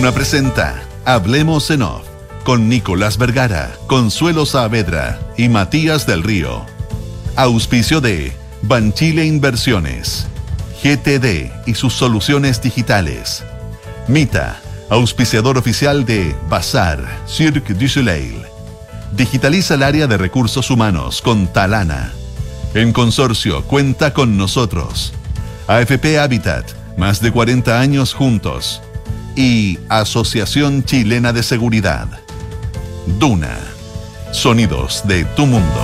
Duna presenta Hablemos en Off con Nicolás Vergara, Consuelo Saavedra y Matías del Río. Auspicio de Banchile Inversiones, GTD y sus soluciones digitales. Mita, auspiciador oficial de Bazar, Cirque du Soleil. Digitaliza el área de recursos humanos con Talana. En consorcio, cuenta con nosotros. AFP Habitat, más de 40 años juntos. Y Asociación Chilena de Seguridad. Duna. Sonidos de tu mundo.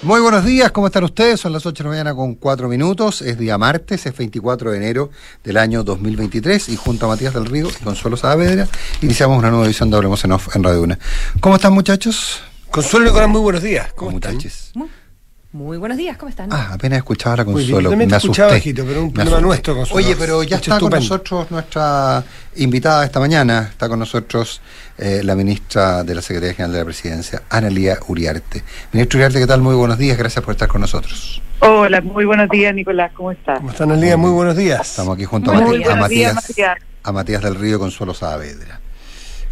Muy buenos días, ¿cómo están ustedes? Son las 8 de la mañana con 4 minutos, es día martes, es 24 de enero del año 2023 y junto a Matías del Río y Consuelo Saavedra iniciamos una nueva edición de Hablemos en Off en Radio Una. ¿Cómo están muchachos? Consuelo muy buenos días. ¿Cómo, están? Muy buenos días, ¿cómo están? Ah, apenas escuchaba la Consuelo. yo me asusté. bajito, pero un problema nuestro, Consuelo. Oye, pero ya está con nosotros nuestra invitada esta mañana. Está con nosotros eh, la ministra de la Secretaría General de la Presidencia, Analía Uriarte. Ministra Uriarte, ¿qué tal? Muy buenos días, gracias por estar con nosotros. Hola, muy buenos días, Nicolás, ¿cómo estás? ¿Cómo están, Analia? Muy buenos días. Estamos aquí junto a Matías, a días, Matías, a Matías del Río Consuelo Saavedra.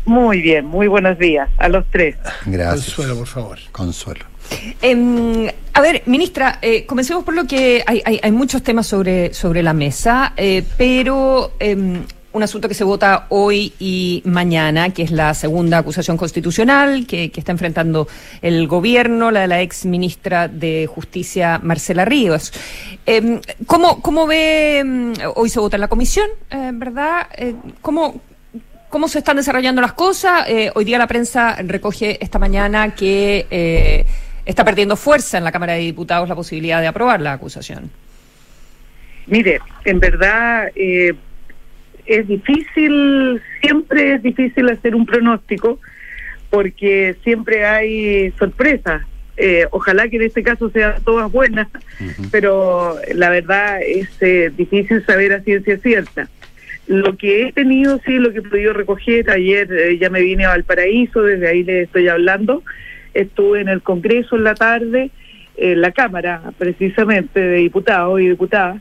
Muy bien, muy buenos días a los tres. Gracias. Consuelo, por favor. Consuelo. Em, a ver, ministra, eh, comencemos por lo que hay, hay, muchos temas sobre, sobre la mesa, eh, pero em, un asunto que se vota hoy y mañana, que es la segunda acusación constitucional que, está enfrentando el gobierno, la de la ex ministra de Justicia, Marcela Ríos. Em, ¿cómo, ¿Cómo ve, hoy se vota en la comisión, eh, ¿verdad? ¿Cómo, ¿Cómo se están desarrollando las cosas? Hoy día la prensa recoge esta mañana que está perdiendo fuerza en la Cámara de Diputados la posibilidad de aprobar la acusación. Mire, en verdad eh, es difícil, siempre es difícil hacer un pronóstico porque siempre hay sorpresas. Eh, ojalá que en este caso sean todas buenas, pero la verdad es eh, difícil saber a ciencia cierta. Lo que he tenido, sí, lo que he podido recoger, ayer eh, ya me vine a Valparaíso, desde ahí les estoy hablando, estuve en el Congreso en la tarde, en la Cámara precisamente de diputados y diputadas,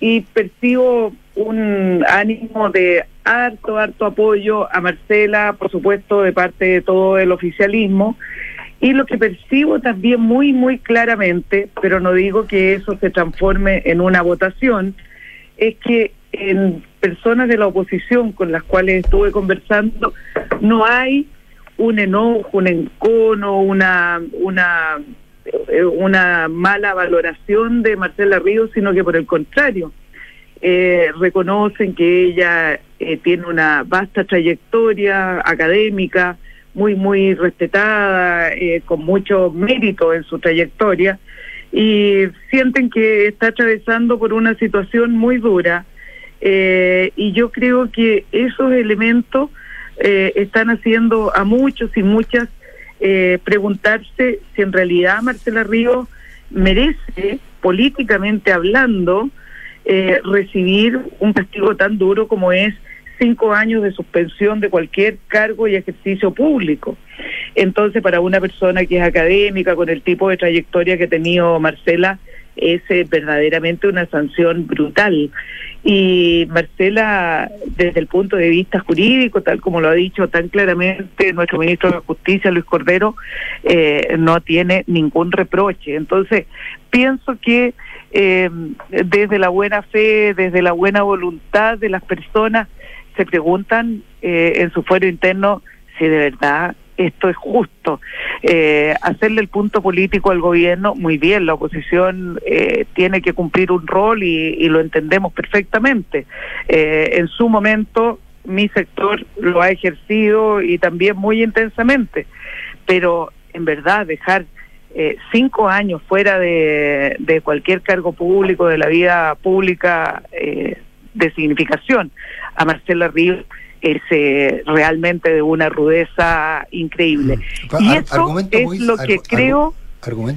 y percibo un ánimo de harto, harto apoyo a Marcela, por supuesto, de parte de todo el oficialismo, y lo que percibo también muy, muy claramente, pero no digo que eso se transforme en una votación, es que en personas de la oposición con las cuales estuve conversando, no hay un enojo, un encono, una, una, eh, una mala valoración de Marcela Ríos, sino que por el contrario, eh, reconocen que ella eh, tiene una vasta trayectoria académica, muy, muy respetada, con mucho mérito en su trayectoria, y sienten que está atravesando por una situación muy dura. Y yo creo que esos elementos eh, están haciendo a muchos y muchas eh, preguntarse si en realidad Marcela Ríos merece, políticamente hablando, eh, recibir un castigo tan duro como es cinco años de suspensión de cualquier cargo y ejercicio público. Entonces, para una persona que es académica, con el tipo de trayectoria que ha tenido Marcela, es eh, verdaderamente una sanción brutal. Y Marcela, desde el punto de vista jurídico, tal como lo ha dicho tan claramente nuestro ministro de Justicia, Luis Cordero, eh, no tiene ningún reproche. Entonces, pienso que eh, desde la buena fe, desde la buena voluntad de las personas, se preguntan eh, en su fuero interno si de verdad esto es justo. Eh, hacerle el punto político al gobierno, muy bien, la oposición eh, tiene que cumplir un rol y, lo entendemos perfectamente. Eh, en su momento, mi sector lo ha ejercido y también muy intensamente, pero en verdad dejar eh, cinco años fuera de, de cualquier cargo público, de la vida pública eh, de significación a Marcela Ríos es eh, realmente de una rudeza increíble. Y ar- eso argumento es lo que creo,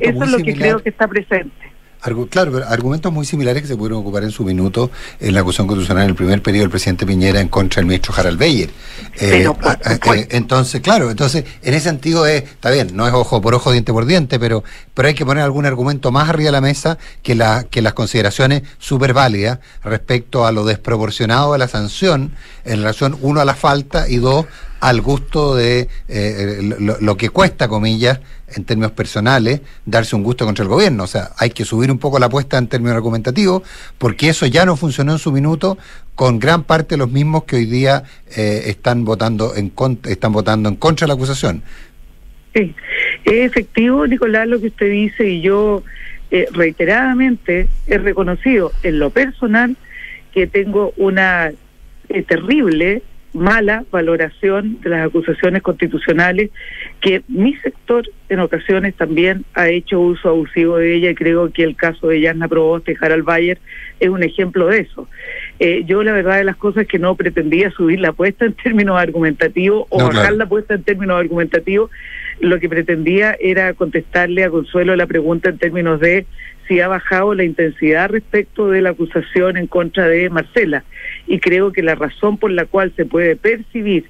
eso es lo que creo que está presente. Claro, pero argumentos muy similares que se pudieron ocupar en su minuto en la acusación constitucional en el primer periodo del presidente Piñera en contra del ministro Harald Beyer. Eh, ah, eh, entonces, claro, entonces, en ese sentido es, está bien, no es ojo por ojo, diente por diente, pero, pero hay que poner algún argumento más arriba de la mesa que, la, que las consideraciones súper válidas respecto a lo desproporcionado de la sanción en relación, uno, a la falta y dos, al gusto de eh, lo, que cuesta, comillas, en términos personales, darse un gusto contra el gobierno. O sea, hay que subir un poco la apuesta en términos argumentativos, porque eso ya no funcionó en su minuto con gran parte de los mismos que hoy día eh, están votando en están votando en contra de la acusación. Sí, es efectivo, Nicolás, lo que usted dice, y yo eh, reiteradamente he reconocido en lo personal que tengo una terrible mala valoración de las acusaciones constitucionales que mi sector en ocasiones también ha hecho uso abusivo de ella y creo que el caso de Yasna Proboste y Harald Bayer es un ejemplo de eso. Eh, yo la verdad de las cosas es que no pretendía subir la apuesta en términos argumentativos o bajar la apuesta en términos argumentativos, lo que pretendía era contestarle a Consuelo la pregunta en términos de si ha bajado la intensidad respecto de la acusación en contra de Marcela. Y creo que la razón por la cual se puede percibir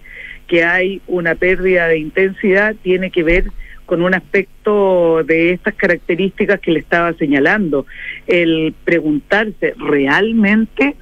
que hay una pérdida de intensidad tiene que ver con un aspecto de estas características que le estaba señalando, el preguntarse realmente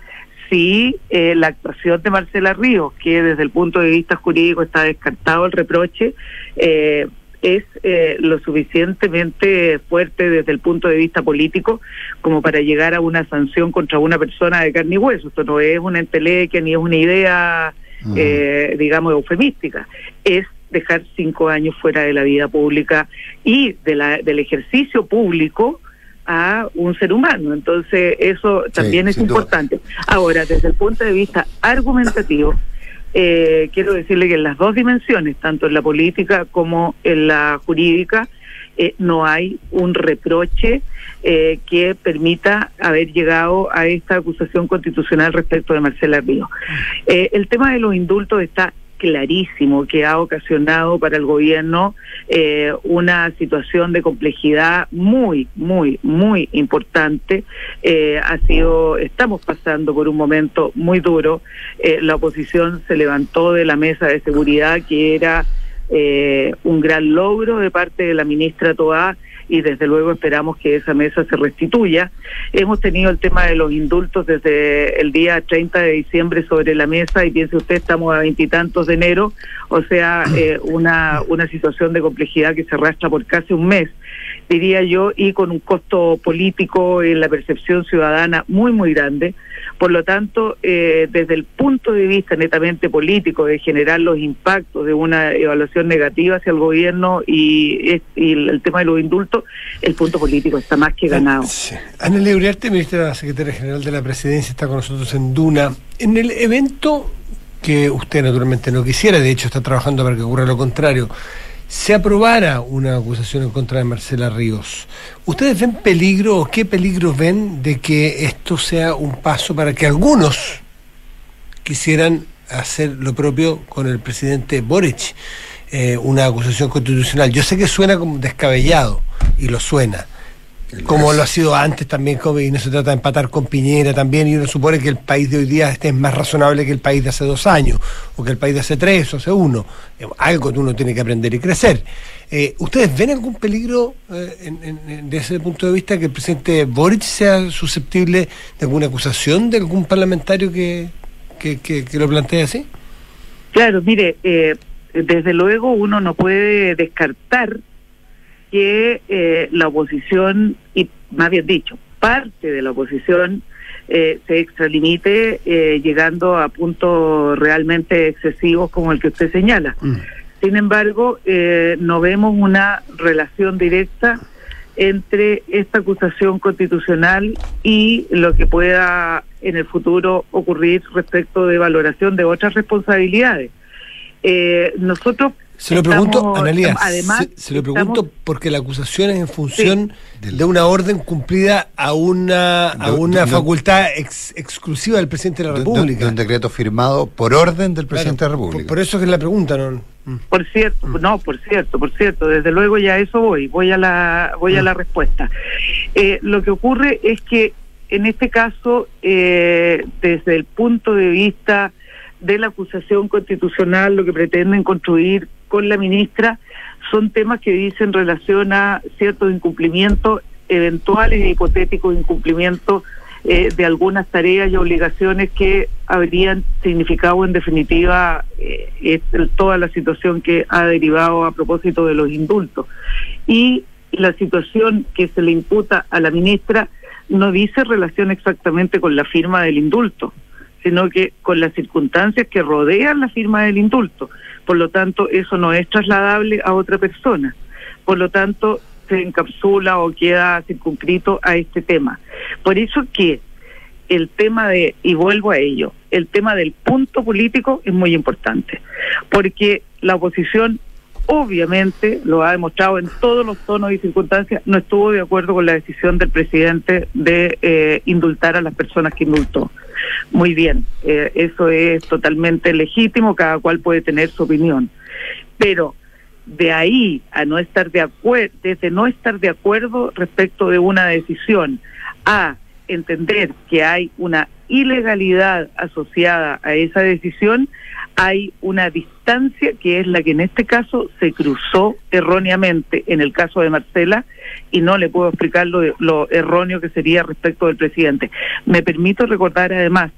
si eh, la actuación de Marcela Ríos, que desde el punto de vista jurídico está descartado el reproche, eh, es eh, lo suficientemente fuerte desde el punto de vista político como para llegar a una sanción contra una persona de carne y hueso. Esto no es una entelequia ni es una idea, eh, digamos, eufemística. Es dejar cinco años fuera de la vida pública y de la, del ejercicio público a un ser humano. Entonces, eso también es importante. Ahora, desde el punto de vista argumentativo, eh, quiero decirle que en las dos dimensiones, tanto en la política como en la jurídica, eh, no hay un reproche eh, que permita haber llegado a esta acusación constitucional respecto de Marcela Río. el tema de los indultos está clarísimo que ha ocasionado para el gobierno eh, una situación de complejidad muy, muy, muy importante. Eh, ha sido, estamos pasando por un momento muy duro. Eh, la oposición se levantó de la mesa de seguridad, que era un gran logro de parte de la ministra Toá y desde luego esperamos que esa mesa se restituya. Hemos tenido el tema de los indultos desde el día 30 de diciembre sobre la mesa y piense usted, estamos a veintitantos de enero, o sea, eh, una, una situación de complejidad que se arrastra por casi un mes diría yo, y con un costo político en la percepción ciudadana muy, muy grande. Por lo tanto, eh, desde el punto de vista netamente político de generar los impactos de una evaluación negativa hacia el gobierno y, el tema de los indultos, el punto político está más que ganado. Ana Leuriarte, ministra secretaria general de la presidencia, está con nosotros en Duna. En el evento que usted naturalmente no quisiera, de hecho está trabajando para que ocurra lo contrario, se aprobara una acusación en contra de Marcela Ríos, ¿ustedes ven peligro o qué peligro ven de que esto sea un paso para que algunos quisieran hacer lo propio con el presidente Boric? Eh, una acusación constitucional. Yo sé que suena como descabellado, y lo suena, como lo ha sido antes también, y no se trata de empatar con Piñera también, y uno supone que el país de hoy día este es más razonable que el país de hace dos años, o que el país de hace tres o hace uno. Eh, algo que uno tiene que aprender y crecer. Eh, ¿Ustedes ven algún peligro eh, desde ese punto de vista que el presidente Boric sea susceptible de alguna acusación de algún parlamentario que, que, que, lo plantee así? Claro, mire, desde luego uno no puede descartar que eh, la oposición, y más bien dicho, parte de la oposición eh, se extralimite eh, llegando a puntos realmente excesivos como el que usted señala. Mm. Sin embargo, eh, no vemos una relación directa entre esta acusación constitucional y lo que pueda en el futuro ocurrir respecto de valoración de otras responsabilidades. nosotros Se lo pregunto, Analia, además, se, se lo pregunto estamos- porque la acusación es en función de una orden cumplida a una, a una de- de- facultad ex- exclusiva del presidente de la República. de un decreto firmado por orden del presidente Claro, de la República. por eso es que es la pregunta, ¿no? Mm. Por cierto, no, por cierto, por cierto, desde luego ya a eso voy, voy a la, voy a la respuesta. Eh, lo que ocurre es que en este caso, eh, desde el punto de vista de la acusación constitucional, lo que pretenden construir con la ministra son temas que dicen relación a ciertos incumplimientos eventuales e hipotéticos incumplimientos eh, de algunas tareas y obligaciones que habrían significado en definitiva eh, toda la situación que ha derivado a propósito de los indultos. Y la situación que se le imputa a la ministra no dice relación exactamente con la firma del indulto, sino que con las circunstancias que rodean la firma del indulto. Por lo tanto, eso no es trasladable a otra persona. Por lo tanto, se encapsula o queda circunscrito a este tema. Por eso que el tema de, y vuelvo a ello, el tema del punto político es muy importante, porque la oposición obviamente lo ha demostrado en todos los tonos y circunstancias, no estuvo de acuerdo con la decisión del presidente de eh, indultar a las personas que indultó. Muy bien, eh, eso es totalmente legítimo, cada cual puede tener su opinión, pero de ahí a no estar de acuerdo, desde no estar de acuerdo respecto de una decisión a entender que hay una ilegalidad asociada a esa decisión, hay una distancia que es la que en este caso se cruzó erróneamente en el caso de Marcela y no le puedo explicar lo, erróneo que sería respecto del presidente. Me permito recordar además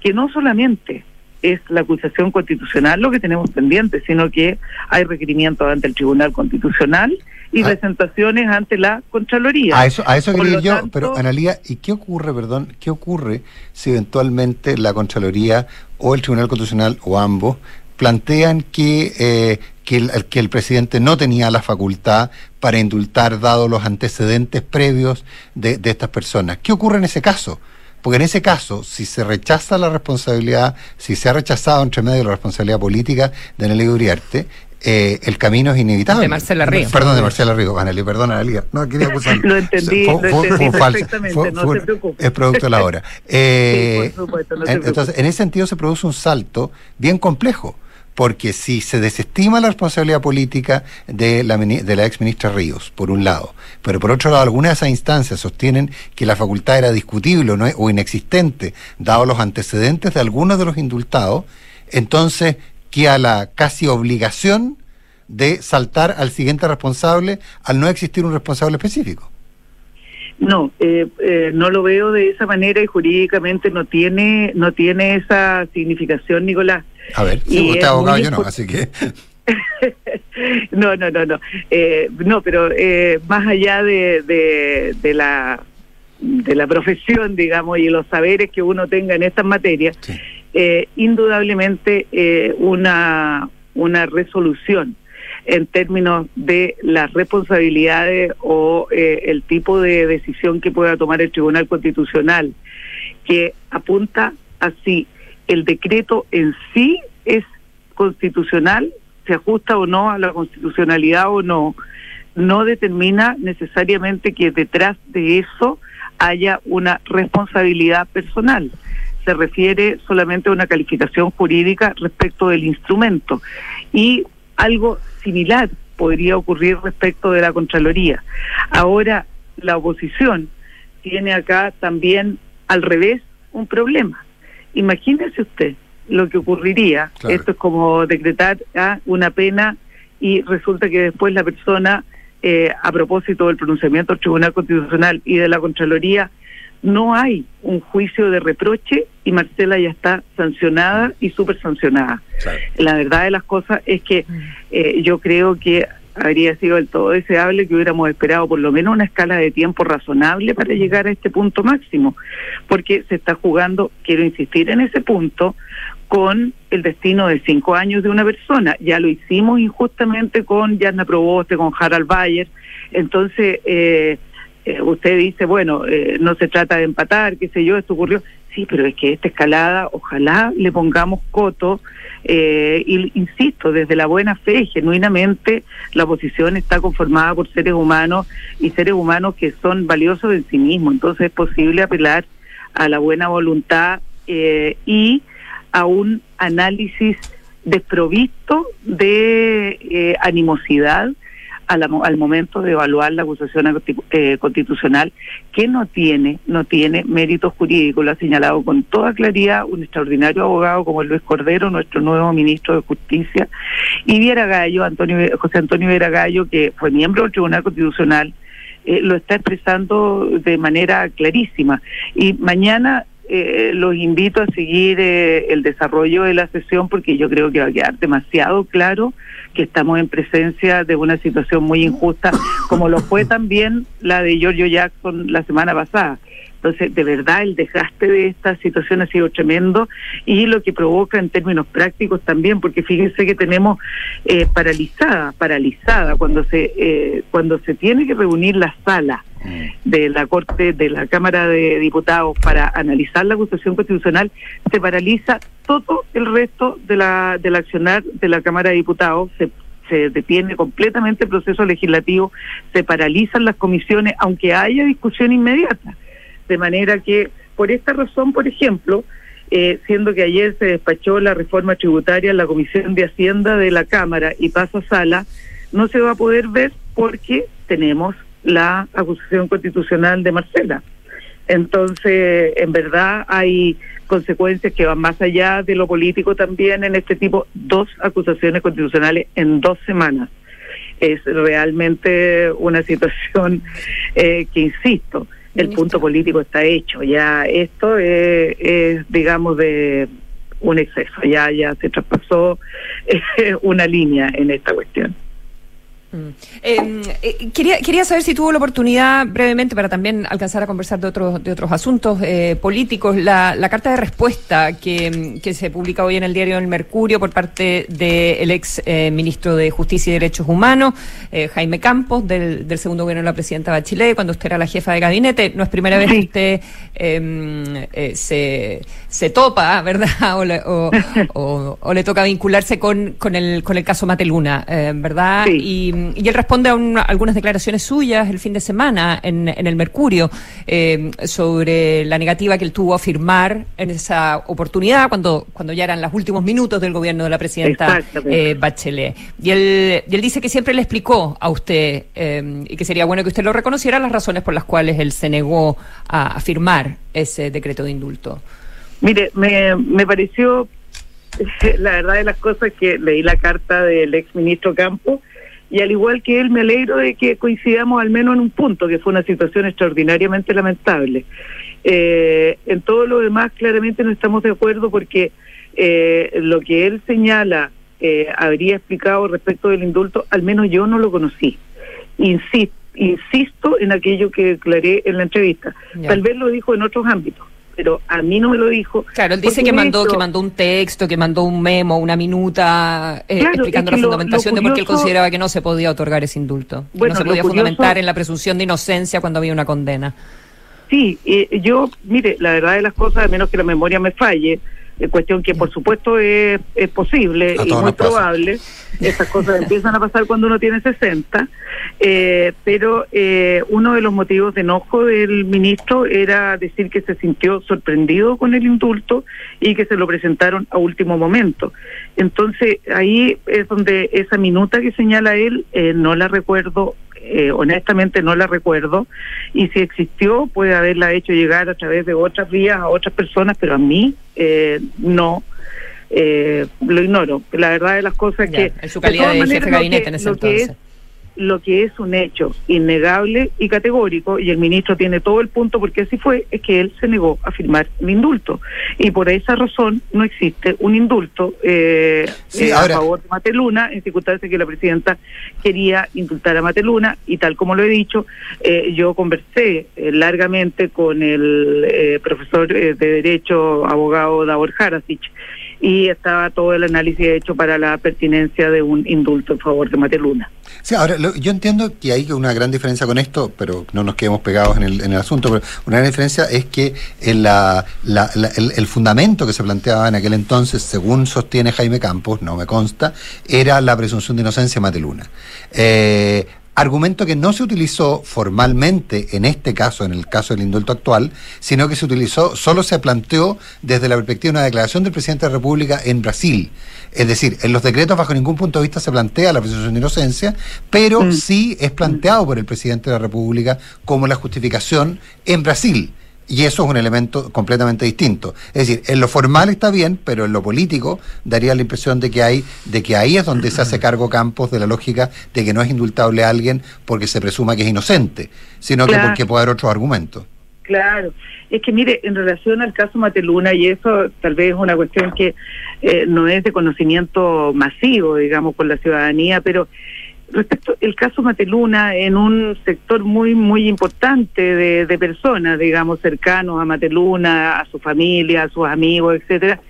que no solamente es la acusación constitucional lo que tenemos pendiente, sino que hay requerimientos ante el Tribunal Constitucional y Ah. presentaciones ante la Contraloría. A eso, a eso quería yo, tanto- pero Analía, ¿y qué ocurre, perdón, qué ocurre si eventualmente la Contraloría o el Tribunal Constitucional o ambos plantean que, eh, que, el, que el presidente no tenía la facultad para indultar dado los antecedentes previos de, de estas personas? ¿Qué ocurre en ese caso? Porque en ese caso, si se rechaza la responsabilidad, si se ha rechazado entre medio la responsabilidad política de Analia Uriarte, eh, el camino es inevitable. De Marcela Ríos. Perdón, de Marcela Ríos. Analia, perdón, Analia. No quería acusar. Lo entendí, Fue- lo fue- entendí fue falsa. perfectamente, Fue- no se preocupe. Es producto de la hora. Eh, Sí, por supuesto, no se en- entonces, en ese sentido se produce un salto bien complejo, porque si se desestima la responsabilidad política de la, de la ex ministra Ríos, por un lado, pero por otro lado, algunas de esas instancias sostienen que la facultad era discutible o, no- o inexistente, dado los antecedentes de algunos de los indultados, entonces queda la casi obligación de saltar al siguiente responsable al no existir un responsable específico. No, eh, eh, no lo veo de esa manera y jurídicamente no tiene no tiene esa significación, Nicolás. A ver, Y si usted es abogado, yo no, así que... no, no, no, no. Eh, no, pero eh, más allá de, de, de la de la profesión, digamos, y los saberes que uno tenga en estas materias, Sí. Eh, indudablemente eh, una, una resolución en términos de las responsabilidades o eh, el tipo de decisión que pueda tomar el Tribunal Constitucional, que apunta así, el decreto en sí es constitucional, se ajusta o no a la constitucionalidad o no, no determina necesariamente que detrás de eso haya una responsabilidad personal. Se refiere solamente a una calificación jurídica respecto del instrumento. Y algo similar podría ocurrir respecto de la Contraloría. Ahora, la oposición tiene acá también al revés un problema. Imagínese usted lo que ocurriría. Claro. Esto es como decretar ah, una pena y resulta que después la persona, eh, a propósito del pronunciamiento del Tribunal Constitucional y de la Contraloría, no hay un juicio de reproche y Marcela ya está sancionada y súper sancionada. La verdad de las cosas es que eh, yo creo que habría sido del todo deseable que hubiéramos esperado por lo menos una escala de tiempo razonable para llegar a este punto máximo, porque se está jugando, quiero insistir en ese punto, con el destino de cinco años de una persona. Ya lo hicimos injustamente con Yarna Proboste, con Harald Bayer. Entonces, eh, eh, usted dice, bueno, eh, no se trata de empatar, qué sé yo, esto ocurrió. Sí, pero es que esta escalada, ojalá le pongamos coto, eh, y insisto, desde la buena fe, genuinamente, la oposición está conformada por seres humanos y seres humanos que son valiosos en sí mismos. Entonces es posible apelar a la buena voluntad eh, y a un análisis desprovisto de eh, animosidad al momento de evaluar la acusación eh, constitucional que no tiene no tiene méritos jurídicos. Lo ha señalado con toda claridad un extraordinario abogado como Luis Cordero nuestro nuevo ministro de Justicia y Viera Gallo Antonio José Antonio Viera Gallo que fue miembro del Tribunal Constitucional eh, lo está expresando de manera clarísima. Y mañana eh, los invito a seguir eh, el desarrollo de la sesión porque yo creo que va a quedar demasiado claro que estamos en presencia de una situación muy injusta, como lo fue también la de Giorgio Jackson la semana pasada. Entonces, de verdad, el desgaste de esta situación ha sido tremendo y lo que provoca en términos prácticos también, porque fíjense que tenemos eh, paralizada, paralizada, cuando se, eh, cuando se tiene que reunir la sala mm. de la Corte, de la Cámara de Diputados para analizar la acusación constitucional, se paraliza todo el resto de la, del accionar de la Cámara de Diputados, se se detiene completamente el proceso legislativo, se paralizan las comisiones, aunque haya discusión inmediata. De manera que, por esta razón, por ejemplo, eh, siendo que ayer se despachó la reforma tributaria en la Comisión de Hacienda de la Cámara y pasa sala, no se va a poder ver porque tenemos la acusación constitucional de Marcela. Entonces, en verdad hay consecuencias que van más allá de lo político también en este tipo, dos acusaciones constitucionales en dos semanas. Es realmente una situación eh, que, insisto, el punto político está hecho. Ya esto es, digamos, de un exceso. Ya, ya se traspasó una línea en esta cuestión. Mm. Em, eh, quería, quería saber si tuvo la oportunidad brevemente para también alcanzar a conversar de otros, de otros asuntos eh, políticos, la, la, carta de respuesta que, que, se publica hoy en el diario El Mercurio por parte del ex eh, ministro de Justicia y Derechos Humanos, Jaime Campos, del, del, segundo gobierno de la presidenta Bachelet, cuando usted era la jefa de gabinete. No es primera vez que usted em, se, se topa, ¿verdad? O le, o, o, le toca vincularse con, con, el, con el caso Mateluna, ¿verdad? Y y él responde a, algunas declaraciones suyas el fin de semana en, el Mercurio eh, sobre la negativa que él tuvo a firmar en esa oportunidad cuando, cuando ya eran los últimos minutos del gobierno de la presidenta eh, Bachelet. Y él, y él dice que siempre le explicó a usted eh, y que sería bueno que usted lo reconociera las razones por las cuales él se negó a, firmar ese decreto de indulto. Mire, me, me pareció la verdad de las cosas que leí la carta del ex ministro Campos y al igual que él me alegro de que coincidamos al menos en un punto, que fue una situación extraordinariamente lamentable. Eh, en todo lo demás claramente no estamos de acuerdo porque eh, lo que él señala eh, habría explicado respecto del indulto, al menos yo no lo conocí. Insisto, insisto en aquello que declaré en la entrevista. Tal vez lo dijo en otros ámbitos pero a mí no me lo dijo. Claro, él dice que mandó, que mandó un texto, que mandó un memo, una minuta eh, explicando la fundamentación de por qué él consideraba que no se podía otorgar ese indulto, que no se podía fundamentar en la presunción de inocencia cuando había una condena. Sí, eh, yo, mire, la verdad de las cosas, a menos que la memoria me falle, cuestión que por supuesto es, es posible y muy probable. Estas cosas empiezan a pasar cuando uno tiene 60, eh, pero eh, uno de los motivos de enojo del ministro era decir que se sintió sorprendido con el indulto y que se lo presentaron a último momento. Entonces ahí es donde esa minuta que señala él eh, no la recuerdo eh, honestamente no la recuerdo, y si existió puede haberla hecho llegar a través de otras vías a otras personas, pero a mí eh, no. Eh, lo ignoro. La verdad de las cosas que... En su calidad de, jefe de gabinete en ese entonces lo que es un hecho innegable y categórico, y el ministro tiene todo el punto porque así fue, es que él se negó a firmar el indulto. Y por esa razón no existe un indulto eh, eh a favor de Mateluna, en circunstancias que la presidenta quería indultar a Mateluna, y tal como lo he dicho, eh, yo conversé eh, largamente con el profesor de Derecho, abogado Davor Jarasic, y estaba todo el análisis hecho para la pertinencia de un indulto en favor de Mateluna. Sí, ahora yo entiendo que hay una gran diferencia con esto, pero no nos quedemos pegados en el, en el asunto, pero una gran diferencia es que en la, el, el, fundamento que se planteaba en aquel entonces, según sostiene Jaime Campos, no me consta, era la presunción de inocencia Mateluna. Eh, argumento que no se utilizó formalmente en este caso, en el caso del indulto actual, sino que se utilizó, solo se planteó desde la perspectiva de una declaración del presidente de la República en Brasil. Es decir, en los decretos bajo ningún punto de vista se plantea la presunción de inocencia, pero mm. sí es planteado por el presidente de la República como la justificación en Brasil. Y eso es un elemento completamente distinto. Es decir, en lo formal está bien, pero en lo político daría la impresión de que hay, de que ahí es donde se hace cargo Campos de la lógica de que no es indultable a alguien porque se presuma que es inocente, sino que porque puede haber otros argumentos. Claro, es que mire, en relación al caso Mateluna, y eso tal vez es una cuestión que eh, no es de conocimiento masivo, digamos, por la ciudadanía, pero Respecto al caso Mateluna, en un sector muy, muy importante de, personas, digamos, cercanos a Mateluna, a su familia, a sus amigos, etcétera,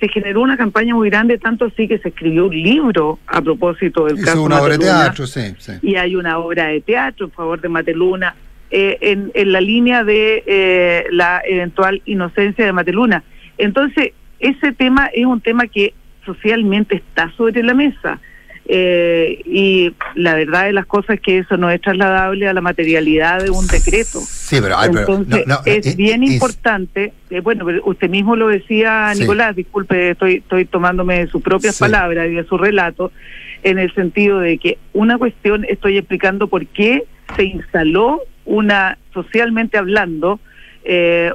se generó una campaña muy grande, tanto así que se escribió un libro a propósito del caso una obra de teatro, sí, Y hay una obra de teatro en favor de Mateluna, eh, en, en, la línea de eh, la eventual inocencia de Mateluna. Entonces, ese tema es un tema que socialmente está sobre la mesa. Eh, y la verdad de las cosas es que eso no es trasladable a la materialidad de un decreto. Sí, pero, Entonces, es eh, bien importante, eh, bueno, usted mismo lo decía, Nicolás, disculpe, estoy, estoy tomándome sus propias palabras y de su relato, en el sentido de que una cuestión, estoy explicando por qué se instaló una, socialmente hablando,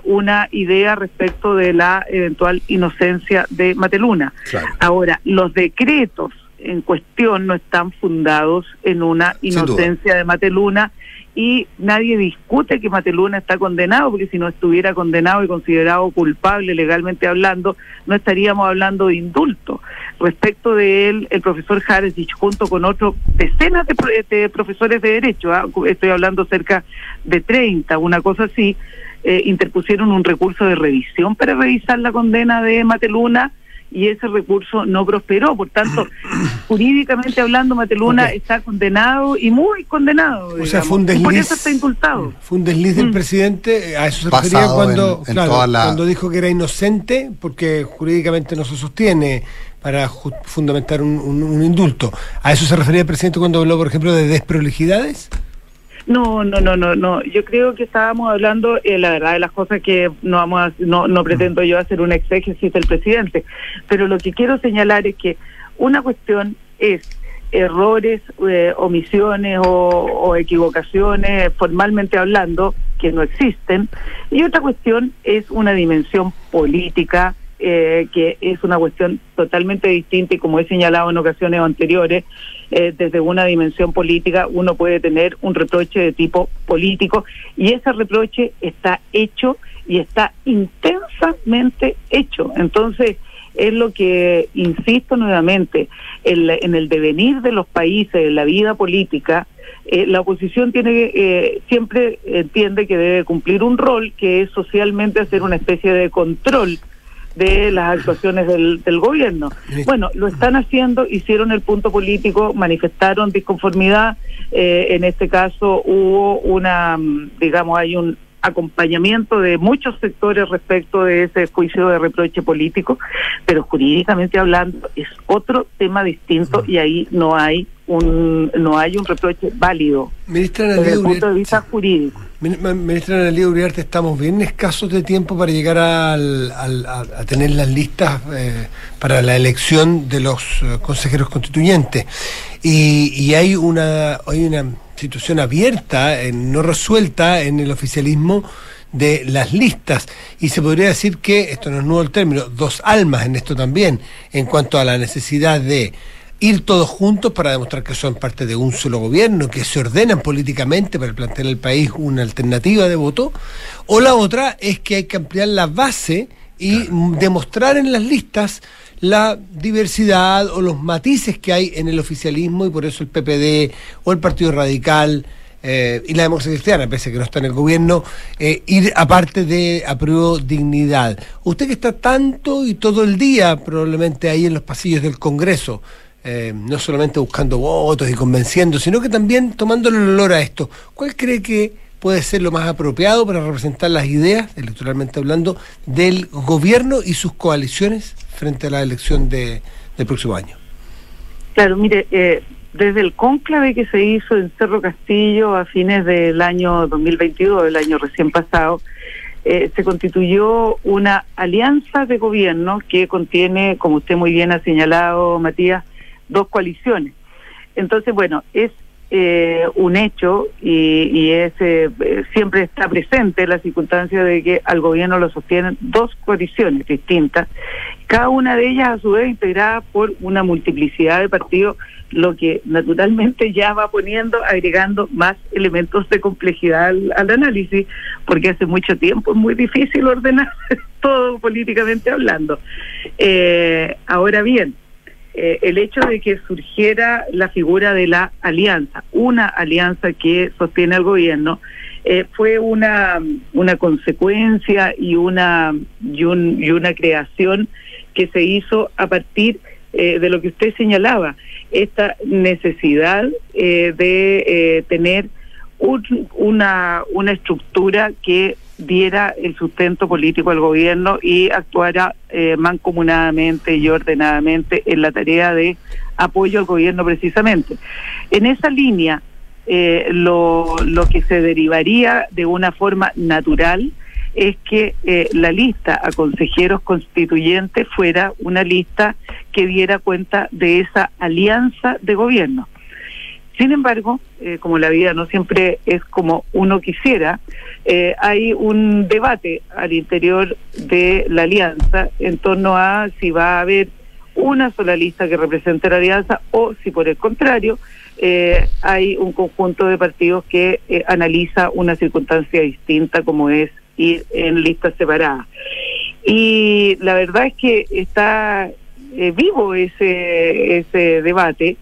una idea respecto de la eventual inocencia de Mateluna. Ahora, los decretos en cuestión no están fundados en una inocencia de Mateluna y nadie discute que Mateluna está condenado, porque si no estuviera condenado y considerado culpable legalmente hablando, no estaríamos hablando de indulto. Respecto de él, el profesor Jaresich, junto con otros decenas de, profesores de Derecho, ¿ah? estoy hablando cerca de 30, una cosa así, eh, interpusieron un recurso de revisión para revisar la condena de Mateluna y ese recurso no prosperó. Por tanto, jurídicamente hablando, Mateluna está condenado y muy condenado. O sea, fue un desliz, por eso está indultado. Fue un desliz del mm. presidente, a eso se refería cuando, cuando dijo que era inocente, porque jurídicamente no se sostiene para fundamentar un, un, indulto. ¿A eso se refería el presidente cuando habló, por ejemplo, de desprolijidades? No, no, no, no, no. Yo creo que estábamos hablando, eh, la verdad, de las cosas que no vamos no, no pretendo yo hacer un exégesis del presidente, pero lo que quiero señalar es que una cuestión es errores, eh, omisiones o, equivocaciones, formalmente hablando, que no existen, y otra cuestión es una dimensión política, eh, que es una cuestión totalmente distinta y como he señalado en ocasiones anteriores, eh, desde una dimensión política uno puede tener un reproche de tipo político y ese reproche está hecho y está intensamente hecho. Entonces, es lo que insisto nuevamente, en, en el devenir de los países, en la vida política, eh, la oposición tiene eh, siempre entiende que debe cumplir un rol que es socialmente hacer una especie de control de las actuaciones del, del gobierno. Bueno, lo están haciendo, hicieron el punto político, manifestaron disconformidad, eh, en este caso hubo una, mm, digamos, hay un acompañamiento de muchos sectores respecto de ese juicio de reproche político, pero jurídicamente hablando es otro tema distinto y ahí no hay un no hay un reproche válido Ministra desde el punto de vista jurídico. Ministra Analia Uriarte, estamos bien escasos de tiempo para llegar al, a, tener las listas eh, para la elección de los eh, consejeros constituyentes. Y, y, hay una hay una situación abierta, eh, no resuelta en el oficialismo de las listas. Y se podría decir que, esto no es nuevo el término, dos almas en esto también, en cuanto a la necesidad de ir todos juntos para demostrar que son parte de un solo gobierno, que se ordenan políticamente para plantear al país una alternativa de voto, o la otra es que hay que ampliar la base y demostrar en las listas la diversidad o los matices que hay en el oficialismo y por eso el PPD o el Partido Radical eh, y la democracia cristiana, pese a que no está en el gobierno, eh, ir aparte de apruebo dignidad. Usted que está tanto y todo el día probablemente ahí en los pasillos del Congreso, eh, no solamente buscando votos y convenciendo, sino que también tomándole el olor a esto, ¿cuál cree que puede ser lo más apropiado para representar las ideas, electoralmente hablando, del gobierno y sus coaliciones frente a la elección de, del próximo año? Claro, mire, eh, desde el cónclave que se hizo en Cerro Castillo a fines del año 2022, el año recién pasado, eh, se constituyó una alianza de gobierno que contiene, como usted muy bien ha señalado, Matías, dos coaliciones. Entonces, bueno, es eh, un hecho y, y es, eh, siempre está presente la circunstancia de que al gobierno lo sostienen dos coaliciones distintas, cada una de ellas a su vez integrada por una multiplicidad de partidos, lo que naturalmente ya va poniendo, agregando más elementos de complejidad al, al análisis, porque hace mucho tiempo es muy difícil ordenar todo políticamente hablando. Eh, ahora bien, eh, el hecho de que surgiera la figura de la alianza, una alianza que sostiene al gobierno, eh, fue una, una consecuencia y una, y, un, y una creación que se hizo a partir eh, de lo que usted señalaba, esta necesidad eh, de eh, tener un, una, una estructura que diera el sustento político al gobierno y actuara eh, mancomunadamente y ordenadamente en la tarea de apoyo al gobierno precisamente. En esa línea, eh, lo, lo que se derivaría de una forma natural es que eh, la lista a consejeros constituyentes fuera una lista que diera cuenta de esa alianza de gobierno. Sin embargo, eh, como la vida no siempre es como uno quisiera, eh, hay un debate al interior de la alianza en torno a si va a haber una sola lista que represente la alianza o si por el contrario eh, hay un conjunto de partidos que eh, analiza una circunstancia distinta como es ir en listas separadas. Y la verdad es que está eh, vivo ese, ese debate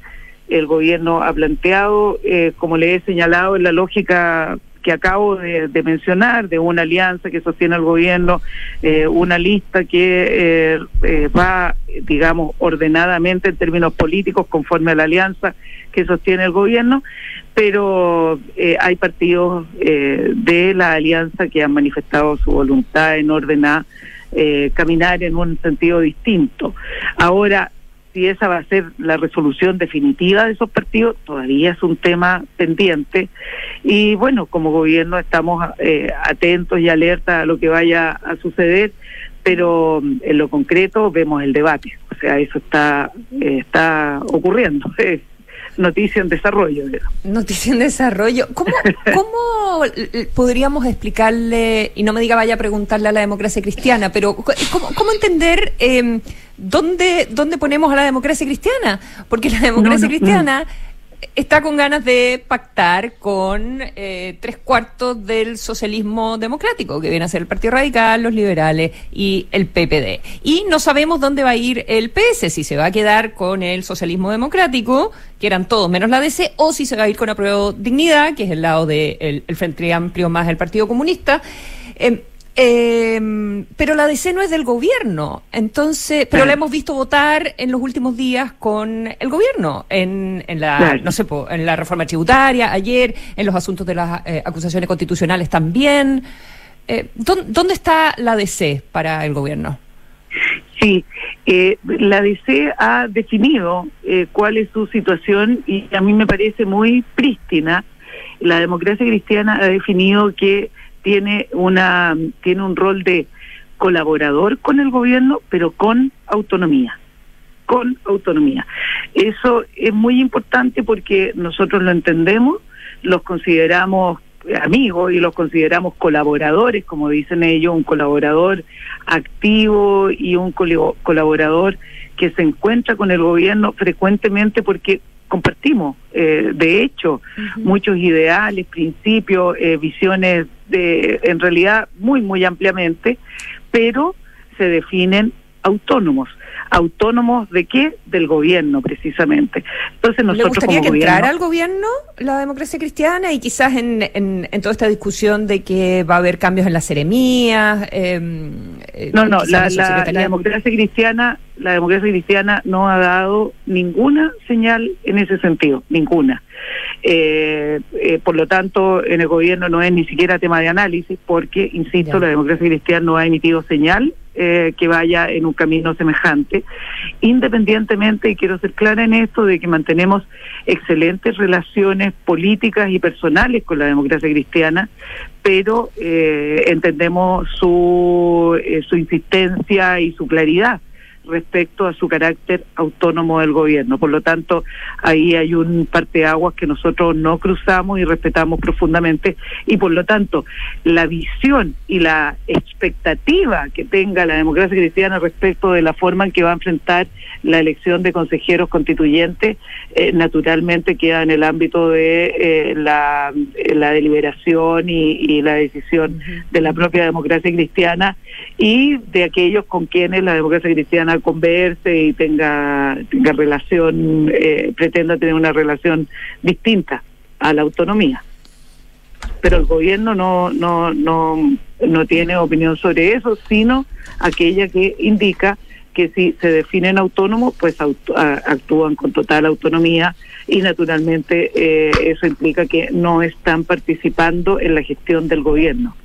el gobierno ha planteado, como le he señalado, en la lógica que acabo de, mencionar, de una alianza que sostiene el gobierno, eh, una lista que eh, eh, va, digamos, ordenadamente en términos políticos conforme a la alianza que sostiene el gobierno, pero hay partidos de la alianza que han manifestado su voluntad en ordenar caminar en un sentido distinto. Ahora, si esa va a ser la resolución definitiva de esos partidos, todavía es un tema pendiente. Y bueno, como gobierno estamos eh, atentos y alertas a lo que vaya a suceder, pero en lo concreto vemos el debate. O sea, eso está, eh, está ocurriendo. noticia en desarrollo. Noticia en desarrollo. ¿Cómo, ¿Cómo podríamos explicarle, y no me diga vaya a preguntarle a la democracia cristiana, pero cómo, cómo entender eh, dónde, dónde ponemos a la democracia cristiana? Porque la democracia no, no, cristiana... No está con ganas de pactar con eh, tres cuartos del socialismo democrático, que viene a ser el Partido Radical, los liberales y el PPD. Y no sabemos dónde va a ir el PS, si se va a quedar con el socialismo democrático, que eran todos menos la DC, o si se va a ir con Apruebo Dignidad, que es el lado del de el Frente Amplio más el Partido Comunista. Eh, eh, pero la DC no es del gobierno, entonces, pero claro. la hemos visto votar en los últimos días con el gobierno, en, en la, claro. no sé, en la reforma tributaria, ayer, en los asuntos de las eh, acusaciones constitucionales también. Eh, ¿Dónde está la DC para el gobierno? Sí, eh, la DC ha definido eh, cuál es su situación y a mí me parece muy prístina. La democracia cristiana ha definido que tiene una tiene un rol de colaborador con el gobierno, pero con autonomía, con autonomía. Eso es muy importante porque nosotros lo entendemos, los consideramos amigos y los consideramos colaboradores, como dicen ellos, un colaborador activo y un colaborador que se encuentra con el gobierno frecuentemente porque compartimos, eh, de hecho, uh -huh. muchos ideales, principios, eh, visiones de, en realidad muy, muy ampliamente, pero se definen autónomos. Autónomos de qué? Del gobierno, precisamente. Entonces nosotros ¿Le gustaría como que gobierno, entrara al gobierno la democracia cristiana y quizás en, en, en toda esta discusión de que va a haber cambios en las seremías? Eh, eh, No, no, la, democracia cristiana, la democracia cristiana no ha dado ninguna señal en ese sentido, ninguna. Eh, eh, por lo tanto, en el gobierno no es ni siquiera tema de análisis, porque, insisto, Ya. la democracia cristiana no ha emitido señal eh, que vaya en un camino semejante, independientemente, y quiero ser clara en esto, de que mantenemos excelentes relaciones políticas y personales con la democracia cristiana, pero eh, entendemos su, eh, su insistencia y su claridad respecto a su carácter autónomo del gobierno. Por lo tanto, ahí hay un parteaguas que nosotros no cruzamos y respetamos profundamente y por lo tanto, la visión y la expectativa que tenga la democracia cristiana respecto de la forma en que va a enfrentar la elección de consejeros constituyentes, eh, naturalmente queda en el ámbito de eh, la, eh, la deliberación y, y la decisión de la propia democracia cristiana y de aquellos con quienes la democracia cristiana converse y tenga, tenga relación, eh, pretenda tener una relación distinta a la autonomía. Pero el gobierno no, no, no, no tiene opinión sobre eso, sino aquella que indica que si se definen autónomos, pues actúan con total autonomía y naturalmente eh, eso implica que no están participando en la gestión del gobierno.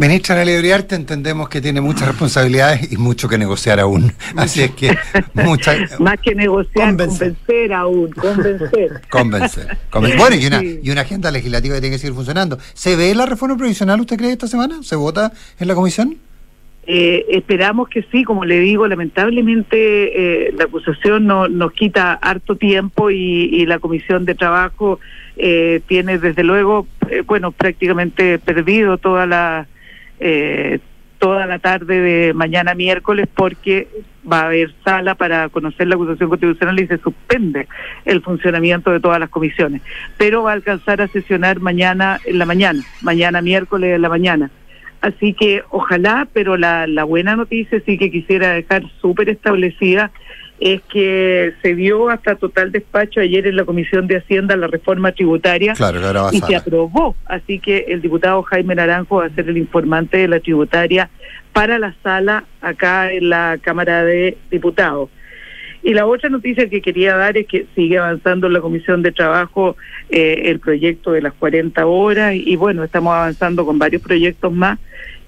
Ministra Nelly Uriarte, entendemos que tiene muchas responsabilidades y mucho que negociar aún. Así es que muchas... Más que negociar, Convencer. convencer aún, convencer. Convencer. Conven- Bueno, y una, Sí. y una agenda legislativa que tiene que seguir funcionando. ¿Se ve la reforma provisional, usted cree, esta semana? ¿Se vota en la comisión? Eh, esperamos que sí, como le digo, lamentablemente eh, la acusación no, nos quita harto tiempo y, y la comisión de trabajo eh, tiene desde luego, eh, bueno, prácticamente perdido toda la eh, toda la tarde de mañana miércoles porque va a haber sala para conocer la acusación constitucional y se suspende el funcionamiento de todas las comisiones, pero va a alcanzar a sesionar mañana en la mañana, mañana miércoles en la mañana. Así que ojalá, pero la, la buena noticia sí que quisiera dejar súper establecida es que se dio hasta total despacho ayer en la Comisión de Hacienda la reforma tributaria Claro, y se aprobó. Así que el diputado Jaime Naranjo va a ser el informante de la tributaria para la sala acá en la Cámara de Diputados. Y la otra noticia que quería dar es que sigue avanzando en la Comisión de Trabajo eh, el proyecto de las 40 horas y bueno, estamos avanzando con varios proyectos más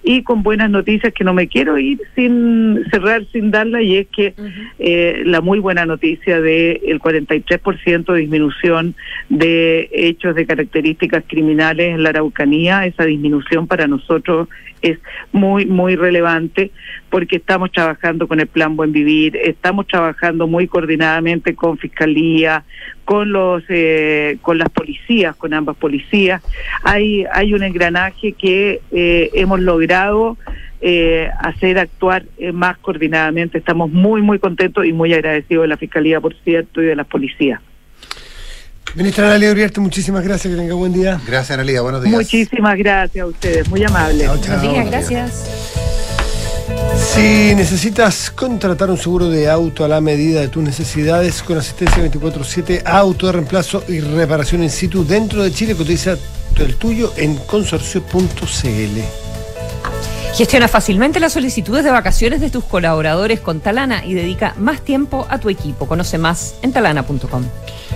y con buenas noticias que no me quiero ir sin cerrar sin darla y es que eh, la muy buena noticia de el 43% de disminución de hechos de características criminales en la Araucanía, esa disminución para nosotros es muy, muy relevante porque estamos trabajando con el Plan Buen Vivir, estamos trabajando muy coordinadamente con Fiscalía, con los eh, con las policías, con ambas policías. Hay, hay un engranaje que eh, hemos logrado eh, hacer actuar eh, más coordinadamente. Estamos muy, muy contentos y muy agradecidos de la Fiscalía, por cierto, y de las policías. Ministra Nelly Uriarte, muchísimas gracias, que tenga buen día. Gracias, Analia. Buenos días. Muchísimas gracias a ustedes, muy amables. Chao, chao. Buenos días, gracias. Si necesitas contratar un seguro de auto a la medida de tus necesidades con asistencia 24/7, auto de reemplazo y reparación in situ dentro de Chile, cotiza el tuyo en consorcio.cl. Gestiona fácilmente las solicitudes de vacaciones de tus colaboradores con Talana y dedica más tiempo a tu equipo. Conoce más en talana.com.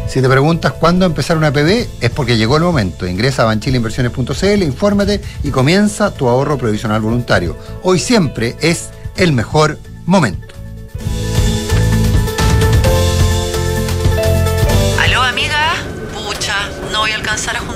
Si te preguntas cuándo empezar una PB, es porque llegó el momento. Ingresa a banchileinversiones.cl, infórmate y comienza tu ahorro provisional voluntario. Hoy siempre es el mejor momento. ¿Aló, amiga? Pucha, no voy a alcanzar a juntarme.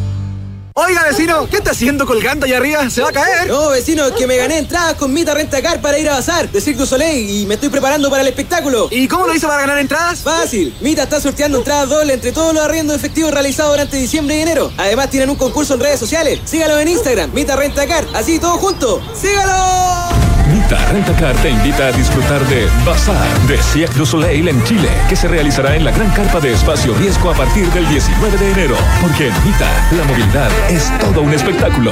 Oiga, vecino, ¿qué está haciendo colgando allá arriba? ¿Se va a caer? No, vecino, es que me gané entradas con Mita Rentacar para ir a bazar de du Soleil y me estoy preparando para el espectáculo. ¿Y cómo lo hizo para ganar entradas? Fácil. Mita está sorteando entradas dobles entre todos los arriendos efectivos realizados durante diciembre y enero. Además, tienen un concurso en redes sociales. Sígalo en Instagram, Mita Rentacar. Así, todo junto. ¡Sígalo! Mita Rentacar te invita a disfrutar de Bazar de Cirque du Soleil en Chile, que se realizará en la gran carpa de espacio riesgo a partir del 19 de enero. Porque en Mita, la movilidad es todo un espectáculo.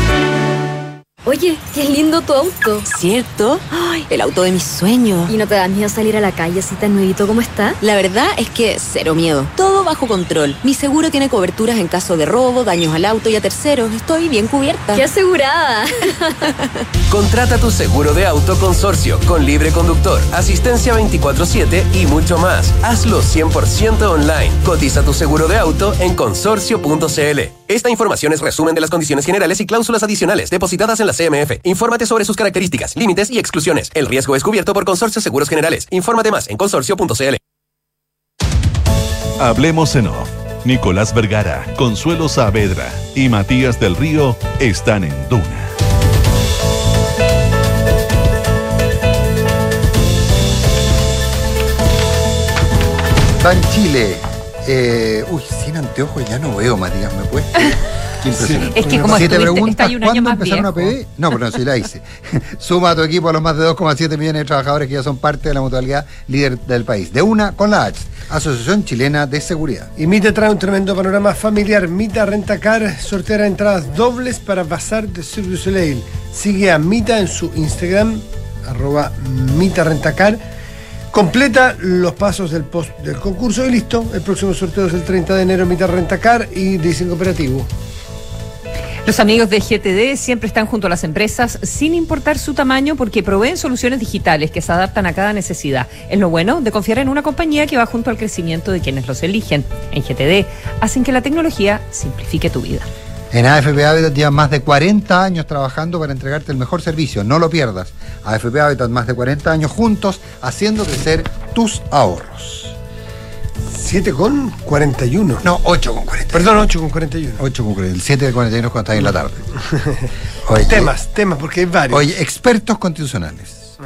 Oye, qué lindo tu auto. ¿Cierto? Ay, el auto de mis sueños. ¿Y no te da miedo salir a la calle así tan nuevito como está? La verdad es que cero miedo. Todo bajo control. Mi seguro tiene coberturas en caso de robo, daños al auto y a terceros. Estoy bien cubierta. ¡Qué asegurada! Contrata tu seguro de auto consorcio con libre conductor, asistencia 24-7 y mucho más. Hazlo 100% online. Cotiza tu seguro de auto en consorcio.cl. Esta información es resumen de las condiciones generales y cláusulas adicionales depositadas en la CMF. Infórmate sobre sus características, límites y exclusiones. El riesgo es cubierto por Consorcio Seguros Generales. Infórmate más en consorcio.cl. Hablemos en off. Nicolás Vergara, Consuelo Saavedra y Matías del Río están en Duna. En Chile. Eh, uy, sin anteojos ya no veo, Matías, ¿me puedes? Impresionante. Es que como si te preguntas un año cuándo más empezaron a pedir, no, pero no, sí la hice. Suma a tu equipo a los más de 2,7 millones de trabajadores que ya son parte de la mutualidad líder del país. De una con la H, Asociación Chilena de Seguridad. Y Mita trae un tremendo panorama familiar. Mita Rentacar sorteará entradas dobles para Bazar de Cirque du Soleil. Sigue a Mita en su Instagram, arroba Mita Rentacar. Completa los pasos del post del concurso y listo. El próximo sorteo es el 30 de enero, Mita Rentacar y Leasing Cooperativo. Los amigos de GTD siempre están junto a las empresas sin importar su tamaño porque proveen soluciones digitales que se adaptan a cada necesidad. Es lo bueno de confiar en una compañía que va junto al crecimiento de quienes los eligen. En GTD hacen que la tecnología simplifique tu vida. En AFP Habitat llevan más de 40 años trabajando para entregarte el mejor servicio. No lo pierdas. AFP Habitat, más de 40 años juntos haciendo crecer tus ahorros. 7 con 41. No, 8 con 41. Perdón, 8 con 41. 8 con 41. El 7 de 41 es cuando está ahí en la tarde. Oye, temas, temas, porque hay varios. Oye, expertos constitucionales.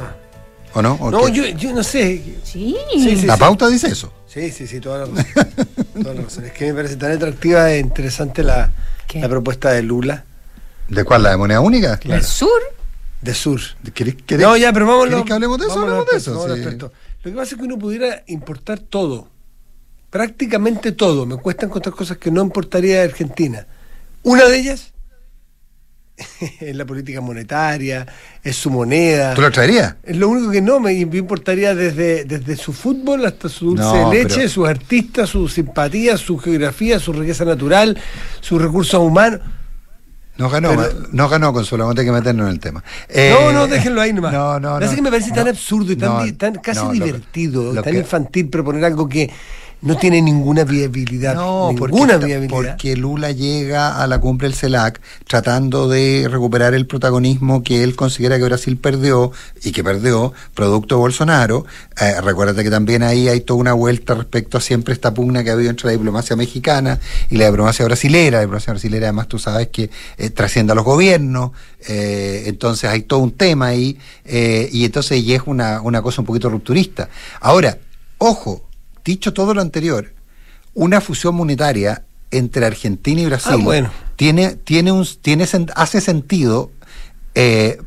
¿O no? ¿O no, qué? yo, yo no sé. Sí. La pauta dice eso. Sí, sí, sí, toda la razón. Toda la razón. Es que me parece tan atractiva e interesante la, la propuesta de Lula. ¿De cuál? ¿La de moneda única? ¿Del sur? De sur. ¿Querés- querés- no, ya, pero vámonos. ¿querés que hablemos de eso? vámonos Hablemos de eso, sí. Lo que pasa es que uno pudiera importar todo. Prácticamente todo. Me cuesta encontrar cosas que no importaría de Argentina. Una de ellas, es la política monetaria, es su moneda. ¿Tú lo traerías? Es lo único que no me, importaría desde, desde su fútbol hasta su dulce No, de leche, pero- sus artistas, su simpatía, su geografía, su riqueza natural, sus recursos humanos. No ganó, Pero- no ganó Consuelo, a tener que meternos en el tema. Eh, no, no, déjenlo ahí nomás. No, no, no. que me parece tan No, absurdo y tan, no, tan casi no, lo que- divertido, lo tan que- infantil proponer algo que no tiene ninguna viabilidad. No, porque, ninguna está- viabilidad. porque Lula llega a la cumbre del CELAC tratando de recuperar el protagonismo que él considera que Brasil perdió y que perdió producto de Bolsonaro. Eh, recuérdate que también ahí hay toda una vuelta respecto a siempre esta pugna que ha habido entre la diplomacia mexicana y la diplomacia brasilera. La diplomacia brasilera además tú sabes que eh, trasciende a los gobiernos, eh, entonces hay todo un tema ahí eh, y entonces y es una, una cosa un poquito rupturista. Ahora, ojo, dicho todo lo anterior, una fusión monetaria entre Argentina y Brasil Ah, bueno. tiene, tiene un, tiene, hace sentido eh,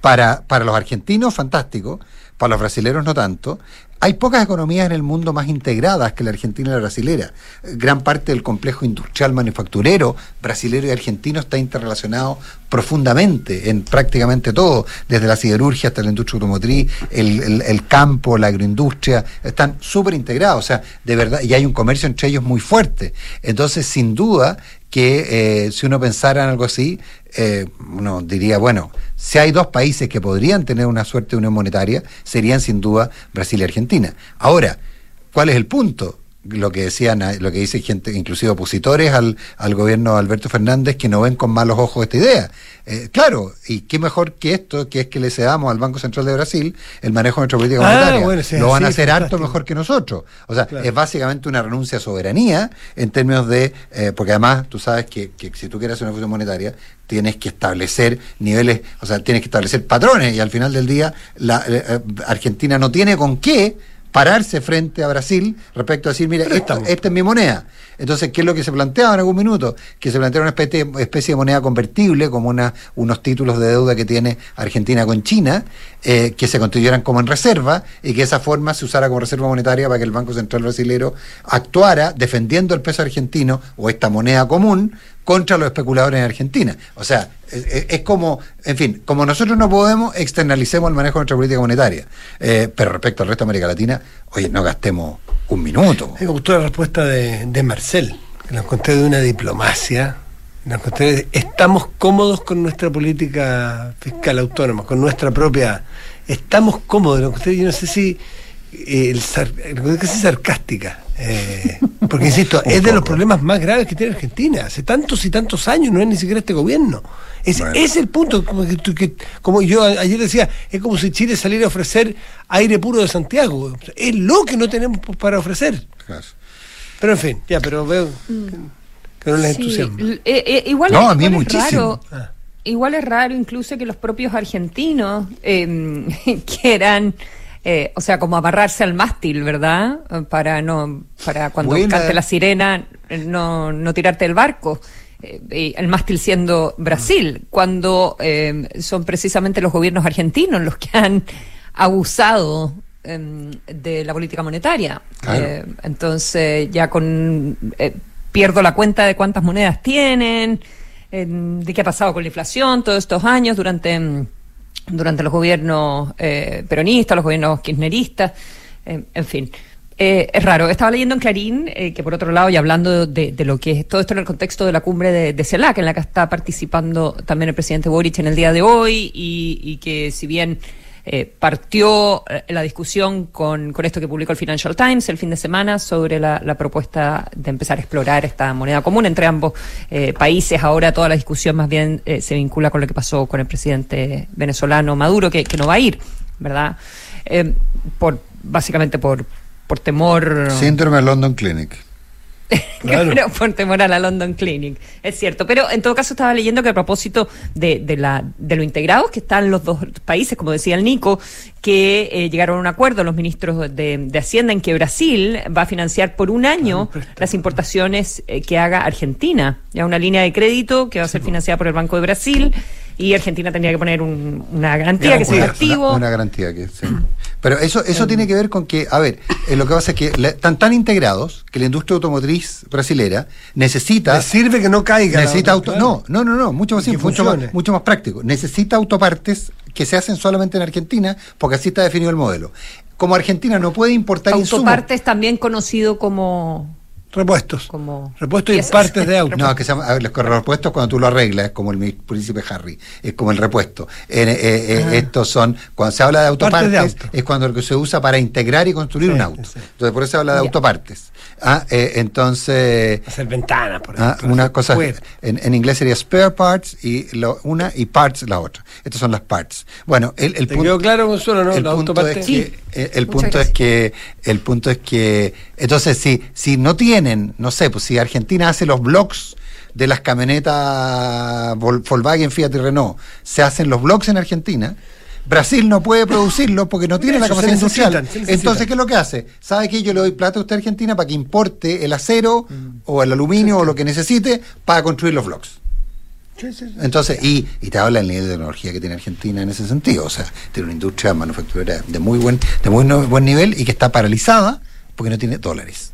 para, para los argentinos, fantástico, para los brasileros no tanto. Hay pocas economías en el mundo más integradas que la argentina y la brasilera. Gran parte del complejo industrial manufacturero brasilero y argentino está interrelacionado profundamente en prácticamente todo, desde la siderurgia hasta la industria automotriz, el, el- campo, la agroindustria, están súper integrados, o sea, de verdad, y hay un comercio entre ellos muy fuerte. Entonces, sin duda que eh, si uno pensara en algo así, eh, uno diría, bueno, si hay dos países que podrían tener una suerte de unión monetaria, serían sin duda Brasil y Argentina. Ahora, ¿cuál es el punto? Lo que decían, lo que dice gente, inclusive opositores al, al gobierno de Alberto Fernández, que no ven con malos ojos esta idea. Eh, claro, y qué mejor que esto, que es que le cedamos al Banco Central de Brasil el manejo de nuestra política Ah, monetaria. bueno, sí, Lo van a hacer harto mejor que nosotros. O sea, Claro. es básicamente una renuncia a soberanía en términos de, eh, porque además tú sabes que, que si tú quieres hacer una fusión monetaria, tienes que establecer niveles, o sea, tienes que establecer patrones y al final del día la eh, Argentina no tiene con qué pararse frente a Brasil respecto a decir, mira, esto- esta es mi moneda. Entonces, ¿qué es lo que se planteaba en algún minuto? Que se plantea una especie, especie de moneda convertible, como una, unos títulos de deuda que tiene Argentina con China, eh, que se constituyeran como en reserva y que esa forma se usara como reserva monetaria para que el Banco Central Brasilero actuara defendiendo el peso argentino o esta moneda común contra los especuladores en Argentina. O sea, es, como, en fin, como nosotros no podemos, externalicemos el manejo de nuestra política monetaria. Eh, pero respecto al resto de América Latina, oye, no gastemos un minuto. Me gustó la respuesta de, de Marcel, que la encontré de una diplomacia. La encontré estamos cómodos con nuestra política fiscal autónoma, con nuestra propia. Estamos cómodos. La encontré, yo no sé si. eh, el la casi sarcástica. Eh, porque, insisto, es de los problemas más graves que tiene Argentina. Hace tantos y tantos años, no es ni siquiera este gobierno. Es, Bueno. es el punto. Como, que, que- como yo ayer decía, es como si Chile saliera a ofrecer aire puro de Santiago. Es lo que no tenemos para ofrecer. Pero en fin, ya, pero veo que, que no les Sí, entusiasma. eh, eh, igual, No, es- a mí igual es muchísimo. raro, igual es raro incluso que los propios argentinos eh, quieran, eh, o sea, como amarrarse al mástil, ¿verdad? Para no, para cuando Buena. cante la sirena no, no tirarte del barco. Eh, el mástil siendo Brasil, cuando eh, son precisamente los gobiernos argentinos los que han abusado em, de la política monetaria. Claro. Eh, entonces, ya con. eh, pierdo la cuenta de cuántas monedas tienen, em, de qué ha pasado con la inflación todos estos años durante, em, durante los gobiernos eh, peronistas, los gobiernos kirchneristas, em, en fin. Eh, es raro. Estaba leyendo en Clarín eh, que, por otro lado, y hablando de, de lo que es todo esto en el contexto de la cumbre de, de CELAC, en la que está participando también el presidente Boric en el día de hoy, y, y que, si bien eh, partió eh, la discusión con, con esto que publicó el Financial Times el fin de semana sobre la, la propuesta de empezar a explorar esta moneda común entre ambos eh, países. Ahora toda la discusión más bien se vincula con lo que pasó con el presidente venezolano Maduro, que, no va a ir, ¿verdad? Por Básicamente por, por temor. Síndrome London Clinic. Claro. por temor a la London Clinic, es cierto. Pero en todo caso estaba leyendo que a propósito de, de, la, de lo integrados que están los dos países, como decía el Nico, que eh, llegaron a un acuerdo los ministros de, de Hacienda en que Brasil va a financiar por un año las importaciones eh, que haga Argentina. Ya una línea de crédito que va a ser financiada por el Banco de Brasil y Argentina tendría que poner un- una garantía que sea activo. Una, una garantía que sí. Pero eso, eso tiene que ver con que, a ver, eh, lo que pasa es que le- están tan integrados que la industria automotriz brasilera necesita. Le sirve que no caiga la Necesita otra, auto. claro. No, no, no, no, mucho más simple, mucho más, mucho más práctico. Necesita autopartes que se hacen solamente en Argentina, porque así está definido el modelo. Como Argentina no puede importar insumos. Autopartes también conocido como Repuestos. como Repuestos y partes de auto. No, que se llama, los repuestos cuando tú lo arreglas, es como el príncipe Harry, es como el repuesto. Eh, eh, eh, Ah. Estos son, cuando se habla de Partes de autopartes, es cuando lo que se usa para integrar y construir Sí, un auto. sí. Entonces, por eso se habla de Ya. autopartes. Ah, eh, entonces, Hacer ventanas, por ah, ejemplo. una cosa, Fuera. en, en inglés sería spare parts y lo- una y parts la otra. Estas son las parts. Bueno, el, el ¿Te punto- quedó claro, Consuelo, no? el La punto autoparte. es que eh, el punto es que el punto es que entonces si si no tienen no sé pues si Argentina hace los blogs de las camionetas Vol- Volkswagen Fiat y Renault se hacen los blogs en Argentina Brasil no puede producirlo porque no tiene la Eso, capacidad industrial. Entonces, ¿qué es lo que hace? ¿Sabe que yo le doy plata a usted a Argentina para que importe el acero o el aluminio o lo que necesite para construir los blogs? Entonces, y, y te habla del nivel de tecnología que tiene Argentina en ese sentido. O sea, tiene una industria manufacturera de muy buen, de muy no- buen nivel y que está paralizada porque no tiene dólares.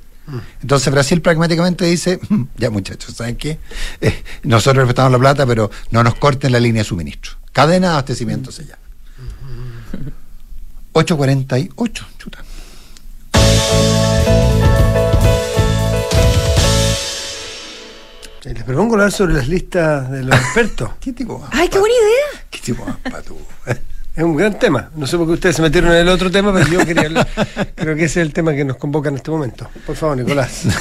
Entonces Brasil pragmáticamente dice, "Mm, ya muchachos, ¿saben qué? Eh, nosotros respetamos la plata, pero no nos corten la línea de suministro. Cadena de abastecimiento se llama. 848, chuta. Eh, Les propongo hablar sobre las listas de los expertos. ¿Qué tipo? ¡Ay, qué buena idea! ¿Qué tipo Es un gran tema. No sé por qué ustedes se metieron en el otro tema, pero yo quería hablar. Creo que ese es el tema que nos convoca en este momento. Por favor, Nicolás.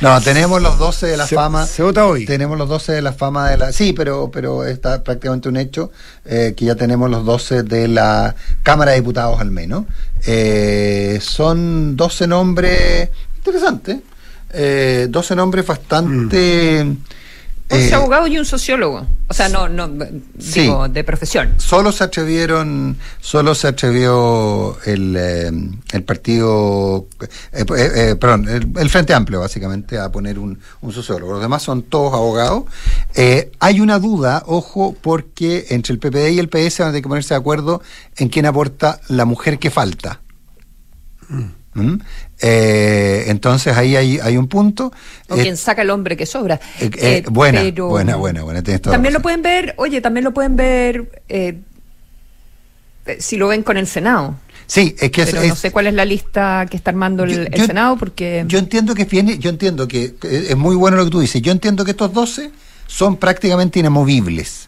No, tenemos los 12 de la Se- fama. se vota hoy. Tenemos los 12 de la fama de la. Sí, pero, pero está prácticamente un hecho eh, que ya tenemos los 12 de la Cámara de Diputados al menos. Eh, son 12 nombres interesantes. Eh, 12 nombres bastante. Mm. Un eh, abogado y un sociólogo. O sea, no, no, Sí. digo, de profesión. Solo se atrevieron, solo se atrevió el, eh, el partido, eh, perdón, el, el Frente Amplio básicamente a poner un, un sociólogo. Los demás son todos abogados. Eh, hay una duda, ojo, porque entre el PPD y el PS van a tener que ponerse de acuerdo en quién aporta la mujer que falta. ¿Mm? Eh, entonces ahí hay, hay un punto. O Eh, quien saca el hombre que sobra. eh, eh, Eh, buena, pero- buena, buena, buena, También lo pueden ver, oye, también lo pueden ver eh, eh, si lo ven con el Senado. Sí, es que es- no sé cuál es la lista que está armando el, Yo- el yo- Senado, porque Yo entiendo que viene, yo entiendo que que es muy bueno lo que tú dices. Yo entiendo que estos 12 son prácticamente inamovibles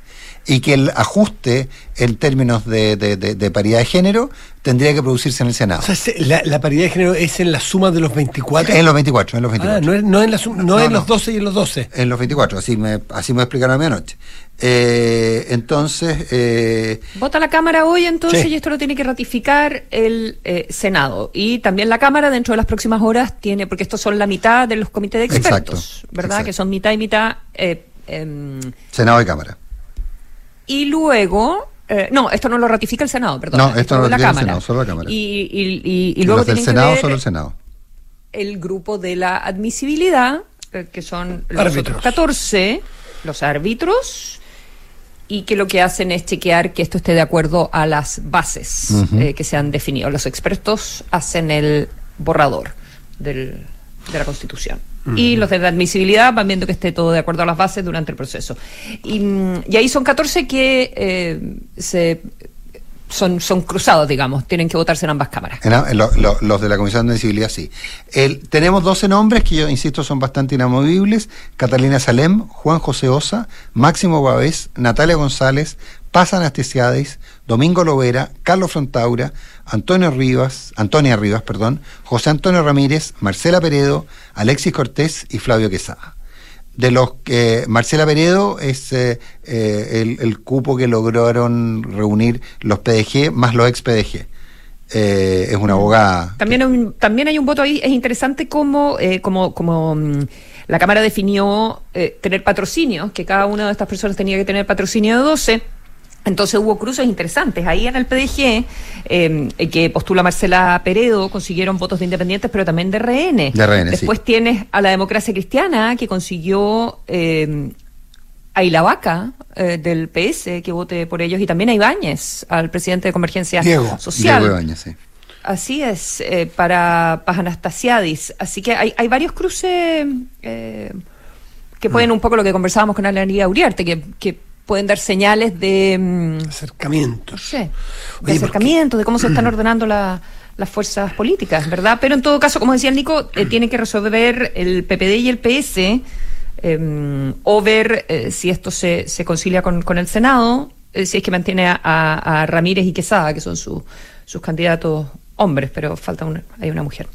y que el ajuste en términos de, de- de- de paridad de género tendría que producirse en el Senado. O sea, se- la, la paridad de género es en la suma de los 24. en los 24, en los 24. Ah, no, es, no en, la suma- no No, en no. los 12 y en los 12. En los 24, así me, así me explicaron a mi anoche. Eh, entonces, eh, vota la Cámara hoy entonces Sí. y esto lo tiene que ratificar el eh, Senado. Y también la Cámara dentro de las próximas horas tiene, porque estos son la mitad de los comités de expertos, Exacto, ¿verdad? exacto. Que son mitad y mitad. eh, em, Senado y Cámara. Y luego... eh, no, esto no lo ratifica el Senado, perdón. No, esto no lo la ratifica el Cámara. Senado, solo la Cámara. Y, y- y- y luego tienen que Senado, ver solo el Senado. el grupo de la admisibilidad, eh, que son los Árbitros. otros 14, los árbitros, y que lo que hacen es chequear que esto esté de acuerdo a las bases eh, que se han definido. Los expertos hacen el borrador del- de la Constitución. Y los de la admisibilidad van viendo que esté todo de acuerdo a las bases durante el proceso. Y, y ahí son 14 que eh, se, son, son cruzados, digamos, tienen que votarse en ambas cámaras. En la- en lo- lo- los de la Comisión de Visibilidad, sí. El- tenemos 12 nombres que yo insisto son bastante inamovibles. Catalina Salem, Juan José Osa, Máximo Babés, Natalia González, Paz Anastasiades, Domingo Lovera, Carlos Frontaura, Antonio Rivas, Antonia Rivas, perdón, José Antonio Ramírez, Marcela Peredo, Alexis Cortés y Flavio Quesada. De los que Marcela Peredo es eh, eh, el, el cupo que lograron reunir los PDG más los ex PDG. Eh, es una abogada. También hay un, también hay un voto ahí, es interesante cómo, eh, como, como mm, la Cámara definió eh, tener patrocinios, que cada una de estas personas tenía que tener patrocinio de 12. Entonces hubo cruces interesantes. Ahí en el PDG, eh, que postula Marcela Peredo, consiguieron votos de independientes, pero también de RN. De RN, Después sí. tienes a la democracia cristiana, que consiguió eh, a Ilavaca eh, del PS, que vote por ellos, y también a Ibáñez, al presidente de Convergencia Diego. Social. Diego sí. Así es, eh, para Pajanastasiadis. Así que hay, hay varios cruces eh, que Mm. pueden un poco lo que conversábamos con Analia Uriarte, que, que pueden dar señales de... mm, Acercamientos. De Oye, de cómo se están ordenando la- las fuerzas políticas, ¿verdad? Pero en todo caso, como decía el Nico, eh, tiene que resolver el PPD y el PS eh, o ver eh, si esto se, se concilia con, con el Senado, eh, si es que mantiene a, a- a Ramírez y Quesada, que son su- sus candidatos hombres, pero falta una, hay una mujer.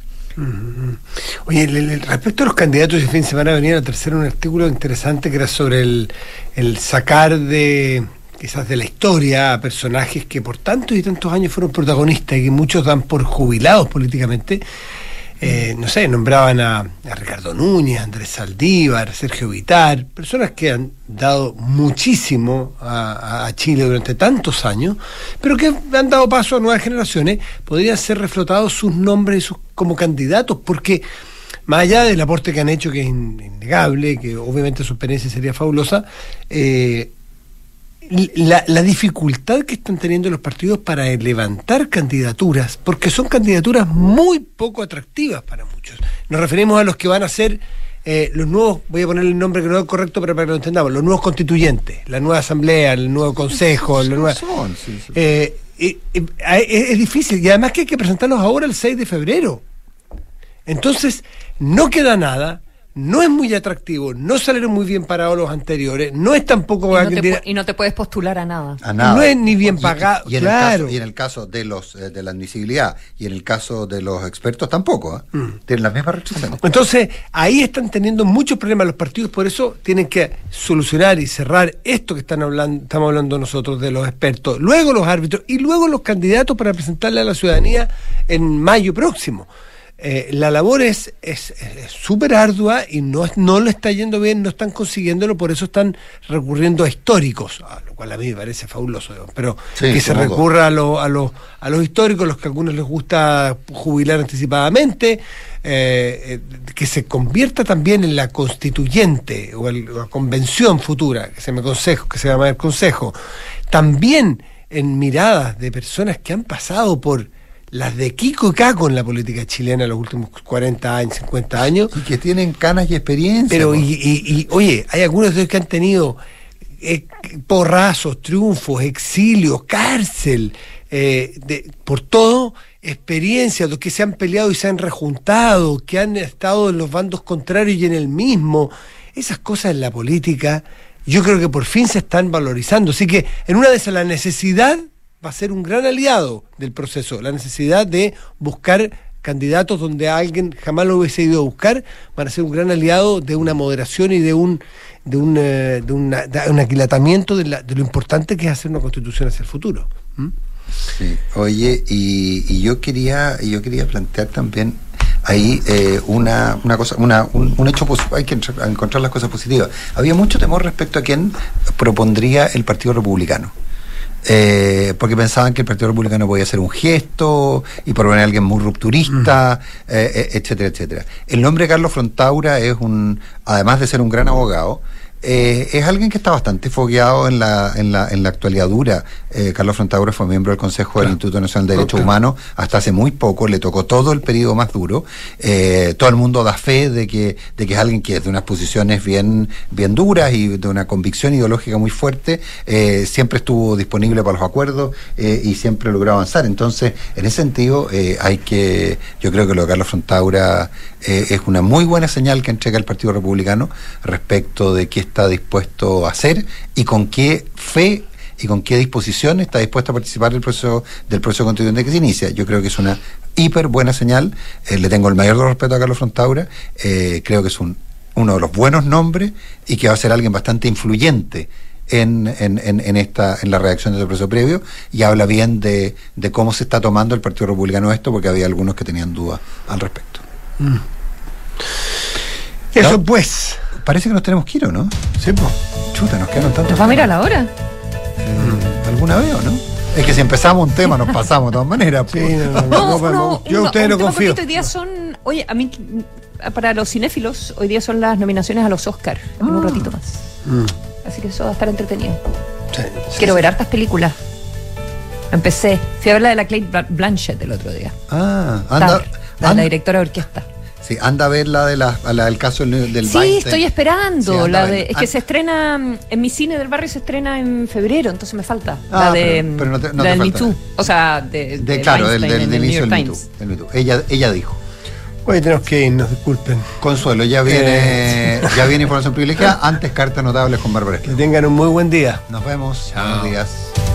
Oye, el- respecto a los candidatos, este fin de semana venía a tercera un artículo interesante que era sobre el, el sacar de quizás de la historia a personajes que por tantos y tantos años fueron protagonistas y que muchos dan por jubilados políticamente. Eh, no sé, nombraban a, a Ricardo Núñez, Andrés Saldívar, Sergio Vitar, personas que han dado muchísimo a, Chile durante tantos años, pero que han dado paso a nuevas generaciones, podrían ser reflotados sus nombres como candidatos, porque más allá del aporte que han hecho, que es in- innegable, que obviamente su experiencia sería fabulosa, eh, la, la dificultad que están teniendo los partidos para levantar candidaturas, porque son candidaturas muy poco atractivas para muchos. Nos referimos a los que van a ser eh, los nuevos, voy a poner el nombre que no es correcto, pero para que lo entendamos, los nuevos constituyentes, la nueva asamblea, el nuevo consejo, la nueva... Eh, eh, eh, es, es difícil y además que hay que presentarlos ahora el 6 de febrero. Entonces, no queda nada, no es muy atractivo, no salieron muy bien parados los anteriores, no es tampoco... Y no, te, dirá- y no te puedes postular a nada. A nada. No es ni bien Y- pagado, Y, en claro. el caso, y en el caso de los eh, de la admisibilidad y en el caso de los expertos tampoco. ¿eh? Mm. Tienen las mismas restricciones. Entonces, ahí están teniendo muchos problemas los partidos, por eso tienen que solucionar y cerrar esto que están hablando, estamos hablando nosotros de los expertos, luego los árbitros y luego los candidatos para presentarle a la ciudadanía en mayo próximo. Eh, la labor es es es súper ardua y no, es- no lo está yendo bien, no están consiguiéndolo, por eso están recurriendo a históricos, a lo cual a mí me parece fabuloso, pero Sí, que se recurra a, lo- a, los a los históricos, los que a algunos les gusta jubilar anticipadamente, eh, eh, que se convierta también en la constituyente o el- la convención futura, que se llama consejo, que se llama el consejo, también en miradas de personas que han pasado por las de Kiko y Caco en la política chilena los últimos 40 años, 50 años. Y que tienen canas y experiencia. Pero, y, y- y, oye, hay algunos de ellos que han tenido eh, porrazos, triunfos, exilios, cárcel, eh, de- por todo, experiencias, los que se han peleado y se han rejuntado, que han estado en los bandos contrarios y en el mismo. Esas cosas en la política, yo creo que por fin se están valorizando. Así que en una de esas, la necesidad va a ser un gran aliado del proceso, la necesidad de buscar candidatos donde alguien jamás lo hubiese ido a buscar, van a ser un gran aliado de una moderación y de un de un, eh, de una- un aquilatamiento de, la- de lo importante que es hacer una constitución hacia el futuro. ¿Mm? Sí. Oye, y, y yo quería yo quería plantear también ahí eh, una, una cosa, una, un, un hecho positivo, hay que encontrar las cosas positivas. Había mucho temor respecto a quién propondría el Partido Republicano. Eh, porque pensaban que el Partido Republicano podía hacer un gesto y proponer a alguien muy rupturista, eh, eh, etcétera, etcétera. El nombre de Carlos Frontaura es un, además de ser un gran abogado, eh, es alguien que está bastante fogueado en la, en la, en la actualidad dura. Eh, Carlos Frontaura fue miembro del Consejo del Instituto Nacional de Derechos Humanos hasta hace muy poco, le tocó todo el periodo más duro. Eh, todo el mundo da fe de que, de que es alguien que es de unas posiciones bien, bien duras y de una convicción ideológica muy fuerte, eh, siempre estuvo disponible para los acuerdos y siempre logró avanzar. Entonces, en ese sentido, eh, hay que, yo creo que lo de Carlos Frontaura eh, es una muy buena señal que entrega el Partido Republicano respecto de qué está dispuesto a hacer y con qué fe y con qué disposición está dispuesto a participar del proceso del proceso constituyente que se inicia. Yo creo que es una hiper buena señal. Eh, le tengo el mayor respeto a Carlos Frontaura. Eh, creo que es un, uno de los buenos nombres y que va a ser alguien bastante influyente en, en, esta en la redacción de este proceso previo y habla bien de, de cómo se está tomando el Partido Republicano esto porque había algunos que tenían dudas al respecto. Eso ¿No? pues. Parece que nos tenemos que ir, ¿o no? Sí, pues. Chuta, nos quedaron tantos. ¿Nos vamos a ir a la hora? Eh, a ¿Alguna vez o no? Es que si empezamos un tema nos pasamos de todas maneras. pues. Sí, no, no, no, No, no, no, yo a ustedes tema confío. Hoy día son, oye, a mí, para los cinéfilos, hoy día son las nominaciones a los Oscar, en un ratito más. Mm. Así que eso va a estar entretenido. Sí, sí, Quiero sí. ver hartas películas. Empecé, fui a ver la de la Bla- Blanchett el otro día. Ah, anda, Tar, la, anda- la directora de orquesta. Sí, anda a ver la, de la, la del caso del, del Sí, Weinstein. estoy esperando. Sí, la de, es que Ah. se estrena en mi cine del barrio se estrena en febrero, entonces me falta. Ah, la de pero- pero no te- no la te del Me. Too. O sea, de, De, de claro, del, del, del el inicio New del Me Too, Me. Ella, ella dijo. Hoy tenemos que irnos, disculpen. Consuelo, ya viene, ya viene información privilegiada. Antes cartas notables con Bárbara Que tengan un muy buen día. Nos vemos. Buenos días.